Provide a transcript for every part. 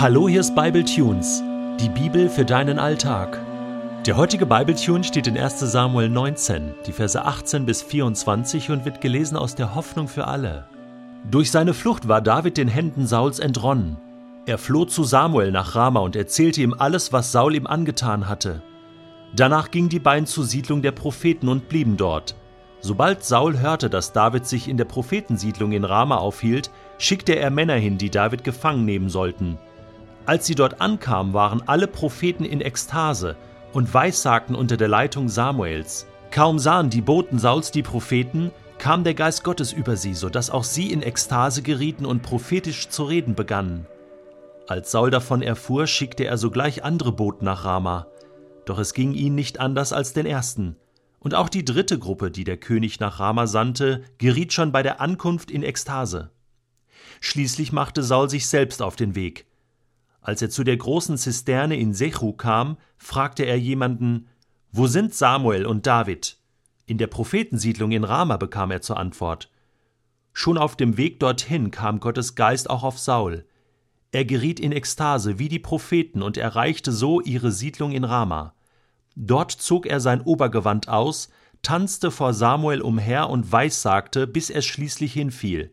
Hallo, hier ist Bible Tunes, die Bibel für deinen Alltag. Der heutige Bible Tune steht in 1. Samuel 19, die Verse 18 bis 24 und wird gelesen aus der Hoffnung für alle. Durch seine Flucht war David den Händen Sauls entronnen. Er floh zu Samuel nach Rama und erzählte ihm alles, was Saul ihm angetan hatte. Danach gingen die beiden zur Siedlung der Propheten und blieben dort. Sobald Saul hörte, dass David sich in der Prophetensiedlung in Rama aufhielt, schickte er Männer hin, die David gefangen nehmen sollten. Als sie dort ankamen, waren alle Propheten in Ekstase und weissagten unter der Leitung Samuels. Kaum sahen die Boten Sauls die Propheten, kam der Geist Gottes über sie, so dass auch sie in Ekstase gerieten und prophetisch zu reden begannen. Als Saul davon erfuhr, schickte er sogleich andere Boten nach Rama. Doch es ging ihnen nicht anders als den ersten. Und auch die dritte Gruppe, die der König nach Rama sandte, geriet schon bei der Ankunft in Ekstase. Schließlich machte Saul sich selbst auf den Weg. Als er zu der großen Zisterne in Sechu kam, fragte er jemanden, Wo sind Samuel und David? In der Prophetensiedlung in Rama bekam er zur Antwort. Schon auf dem Weg dorthin kam Gottes Geist auch auf Saul. Er geriet in Ekstase wie die Propheten und erreichte so ihre Siedlung in Rama. Dort zog er sein Obergewand aus, tanzte vor Samuel umher und weissagte, bis er schließlich hinfiel.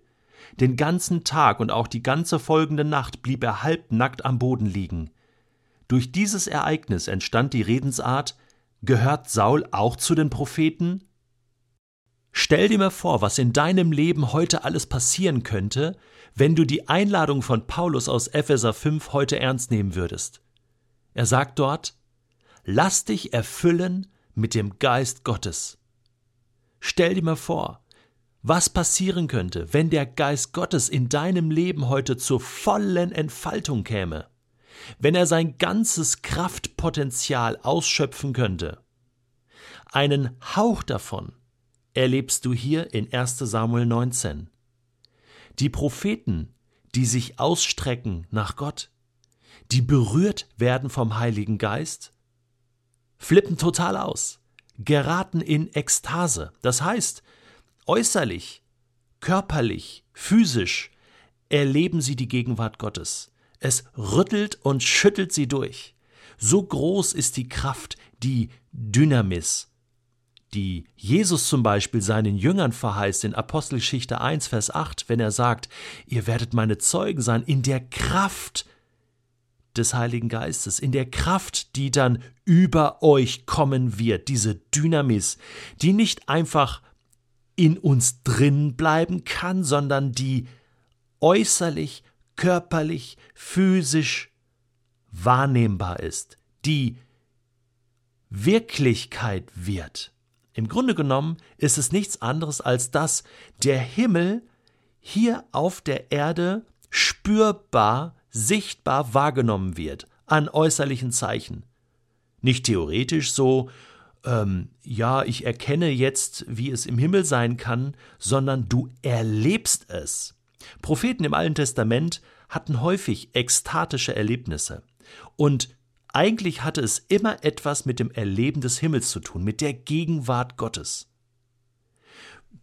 Den ganzen Tag und auch die ganze folgende Nacht blieb er halbnackt am Boden liegen. Durch dieses Ereignis entstand die Redensart Gehört Saul auch zu den Propheten? Stell dir mal vor, was in deinem Leben heute alles passieren könnte, wenn du die Einladung von Paulus aus Epheser 5 heute ernst nehmen würdest. Er sagt dort, Lass dich erfüllen mit dem Geist Gottes. Stell dir mal vor, was passieren könnte, wenn der Geist Gottes in deinem Leben heute zur vollen Entfaltung käme, wenn er sein ganzes Kraftpotenzial ausschöpfen könnte. Einen Hauch davon erlebst du hier in 1 Samuel 19. Die Propheten, die sich ausstrecken nach Gott, die berührt werden vom Heiligen Geist, flippen total aus, geraten in Ekstase. Das heißt, Äußerlich, körperlich, physisch erleben sie die Gegenwart Gottes. Es rüttelt und schüttelt sie durch. So groß ist die Kraft, die Dynamis, die Jesus zum Beispiel seinen Jüngern verheißt in Apostelgeschichte 1, Vers 8, wenn er sagt, ihr werdet meine Zeugen sein in der Kraft des Heiligen Geistes, in der Kraft, die dann über euch kommen wird, diese Dynamis, die nicht einfach in uns drin bleiben kann, sondern die äußerlich, körperlich, physisch wahrnehmbar ist, die Wirklichkeit wird. Im Grunde genommen ist es nichts anderes als dass der Himmel hier auf der Erde spürbar, sichtbar wahrgenommen wird an äußerlichen Zeichen. Nicht theoretisch so, ähm, ja, ich erkenne jetzt, wie es im Himmel sein kann, sondern du erlebst es. Propheten im Alten Testament hatten häufig ekstatische Erlebnisse. Und eigentlich hatte es immer etwas mit dem Erleben des Himmels zu tun, mit der Gegenwart Gottes.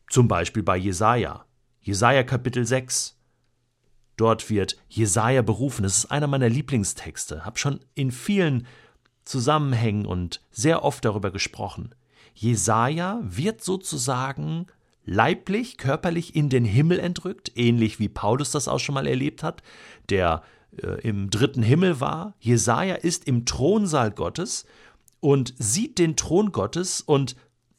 Zum Beispiel bei Jesaja. Jesaja Kapitel 6. Dort wird Jesaja berufen. Das ist einer meiner Lieblingstexte. Hab schon in vielen Zusammenhängen und sehr oft darüber gesprochen. Jesaja wird sozusagen leiblich, körperlich in den Himmel entrückt, ähnlich wie Paulus das auch schon mal erlebt hat, der äh, im dritten Himmel war. Jesaja ist im Thronsaal Gottes und sieht den Thron Gottes und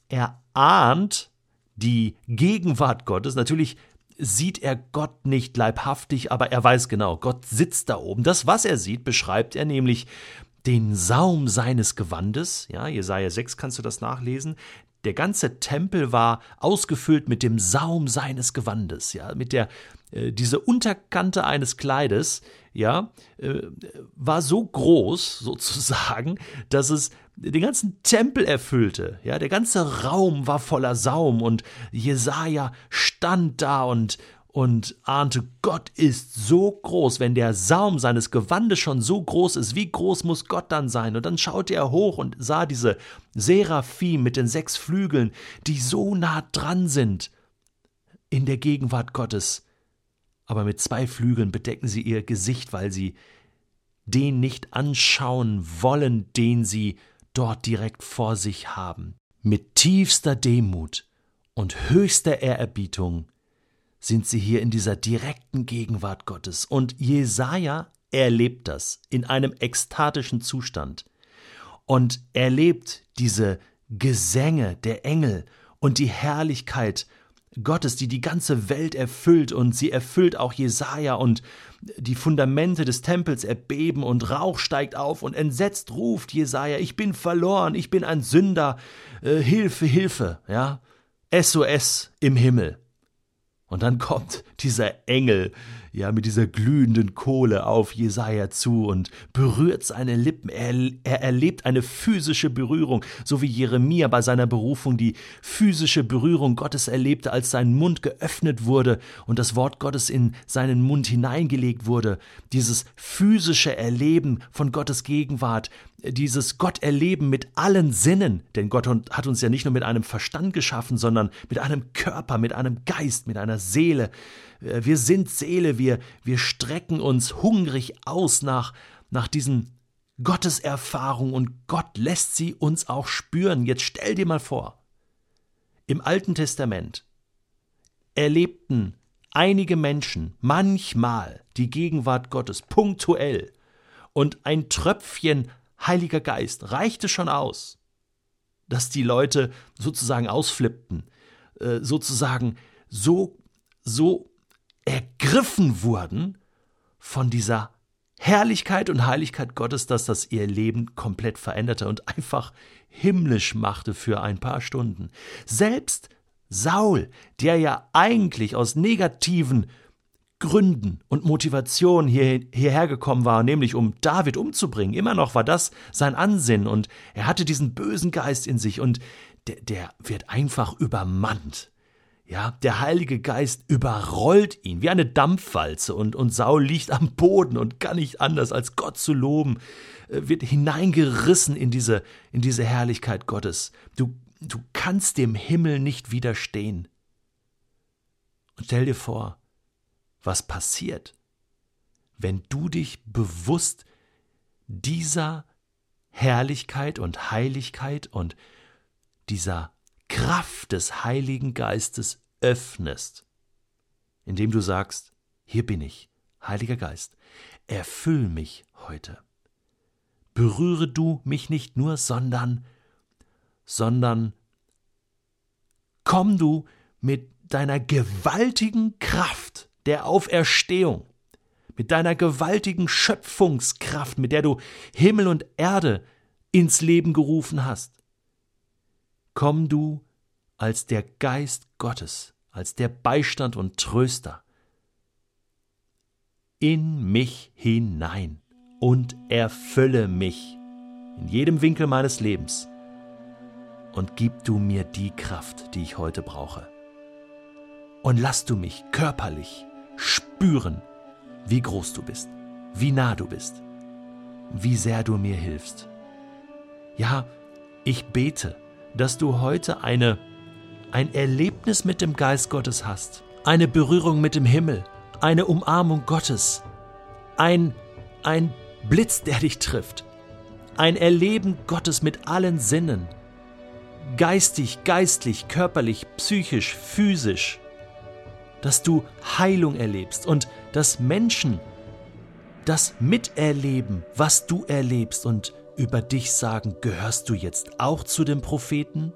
er ahnt die Gegenwart Gottes. Natürlich sieht er Gott nicht leibhaftig, aber er weiß genau, Gott sitzt da oben. Das, was er sieht, beschreibt er nämlich den Saum seines Gewandes, ja, Jesaja 6 kannst du das nachlesen. Der ganze Tempel war ausgefüllt mit dem Saum seines Gewandes, ja, mit der äh, diese Unterkante eines Kleides, ja, äh, war so groß sozusagen, dass es den ganzen Tempel erfüllte. Ja, der ganze Raum war voller Saum und Jesaja stand da und und ahnte, Gott ist so groß, wenn der Saum seines Gewandes schon so groß ist, wie groß muss Gott dann sein? Und dann schaute er hoch und sah diese Seraphim mit den sechs Flügeln, die so nah dran sind in der Gegenwart Gottes. Aber mit zwei Flügeln bedecken sie ihr Gesicht, weil sie den nicht anschauen wollen, den sie dort direkt vor sich haben. Mit tiefster Demut und höchster Ehrerbietung sind sie hier in dieser direkten Gegenwart Gottes. Und Jesaja erlebt das in einem ekstatischen Zustand. Und erlebt diese Gesänge der Engel und die Herrlichkeit Gottes, die die ganze Welt erfüllt. Und sie erfüllt auch Jesaja. Und die Fundamente des Tempels erbeben und Rauch steigt auf und entsetzt ruft Jesaja: Ich bin verloren, ich bin ein Sünder, äh, Hilfe, Hilfe, ja, SOS im Himmel. Und dann kommt dieser Engel ja mit dieser glühenden Kohle auf Jesaja zu und berührt seine Lippen. Er, er erlebt eine physische Berührung, so wie Jeremia bei seiner Berufung die physische Berührung Gottes erlebte, als sein Mund geöffnet wurde und das Wort Gottes in seinen Mund hineingelegt wurde. Dieses physische Erleben von Gottes Gegenwart, dieses Gott erleben mit allen Sinnen, denn Gott hat uns ja nicht nur mit einem Verstand geschaffen, sondern mit einem Körper, mit einem Geist, mit einer Seele. Äh, wir sind Seele, wir, wir strecken uns hungrig aus nach, nach diesen Gotteserfahrungen und Gott lässt sie uns auch spüren. Jetzt stell dir mal vor, im Alten Testament erlebten einige Menschen manchmal die Gegenwart Gottes punktuell und ein Tröpfchen Heiliger Geist reichte schon aus, dass die Leute sozusagen ausflippten, äh, sozusagen so, so ergriffen wurden von dieser Herrlichkeit und Heiligkeit Gottes, dass das ihr Leben komplett veränderte und einfach himmlisch machte für ein paar Stunden. Selbst Saul, der ja eigentlich aus negativen Gründen und Motivationen hier, hierher gekommen war, nämlich um David umzubringen. Immer noch war das sein Ansinnen und er hatte diesen bösen Geist in sich und der, der wird einfach übermannt. Ja, der Heilige Geist überrollt ihn wie eine Dampfwalze und, und Saul liegt am Boden und kann nicht anders als Gott zu loben, äh, wird hineingerissen in diese, in diese Herrlichkeit Gottes. Du, du kannst dem Himmel nicht widerstehen. Und stell dir vor, was passiert, wenn du dich bewusst dieser Herrlichkeit und Heiligkeit und dieser Kraft des Heiligen Geistes öffnest, indem du sagst, hier bin ich, Heiliger Geist, erfüll mich heute. Berühre du mich nicht nur, sondern, sondern komm du mit deiner gewaltigen Kraft der Auferstehung, mit deiner gewaltigen Schöpfungskraft, mit der du Himmel und Erde ins Leben gerufen hast. Komm du als der Geist Gottes, als der Beistand und Tröster in mich hinein und erfülle mich in jedem Winkel meines Lebens und gib du mir die Kraft, die ich heute brauche. Und lass du mich körperlich spüren, wie groß du bist, wie nah du bist, wie sehr du mir hilfst. Ja, ich bete, dass du heute eine, ein Erlebnis mit dem Geist Gottes hast, eine Berührung mit dem Himmel, eine Umarmung Gottes, ein, ein Blitz, der dich trifft, ein Erleben Gottes mit allen Sinnen, geistig, geistlich, körperlich, psychisch, physisch, dass du Heilung erlebst und dass Menschen das miterleben, was du erlebst und über dich sagen, gehörst du jetzt auch zu den Propheten?